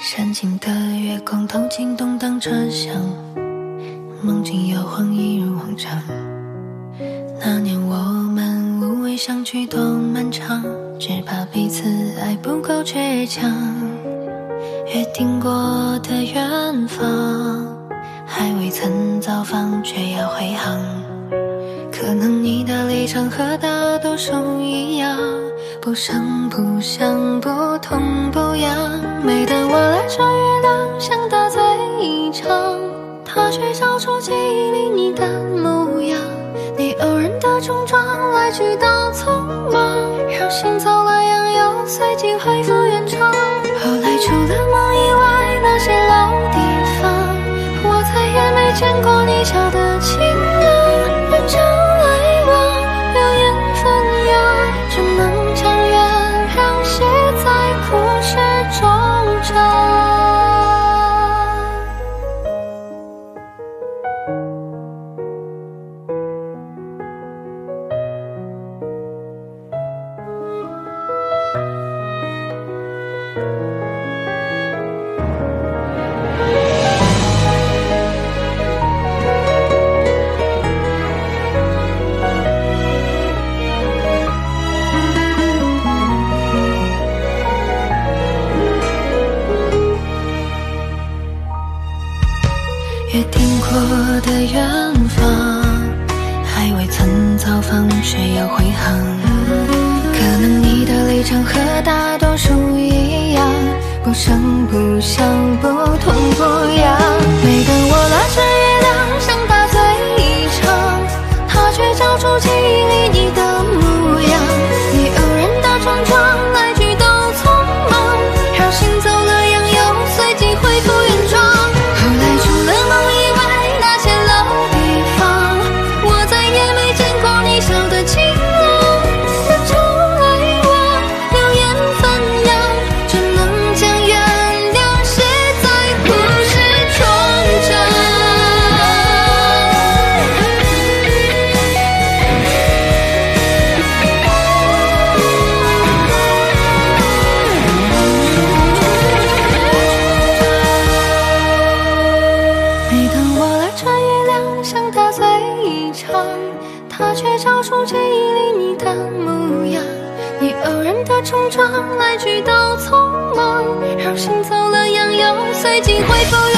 山尽的月光透进动荡车厢，梦境摇晃一如往常。那年我们无畏相聚多漫长，只怕彼此爱不够倔强。约定过的远方，还未曾造访，却要回航。可能你的立场和大多数一样，不声不响，不痛不痒。每当我拉着月亮想大醉一场，他却照出记忆里你的模样。你偶然的冲撞，来去都匆忙，让心走了样，又随即恢复原状。后来除了梦以外，那些老地方，我再也没见过你笑的约定过的远方，还未曾造访，却要回航。可能你的立场和大多数，不声不响，不痛不痒。每当我拉着月亮想大醉一场，它却照出记忆里你的模样。你偶然的冲撞，来去都匆忙，让心他，却照出记忆里你的模样。你偶然的冲撞，来去都匆忙，让心走了样，又随即恢复原。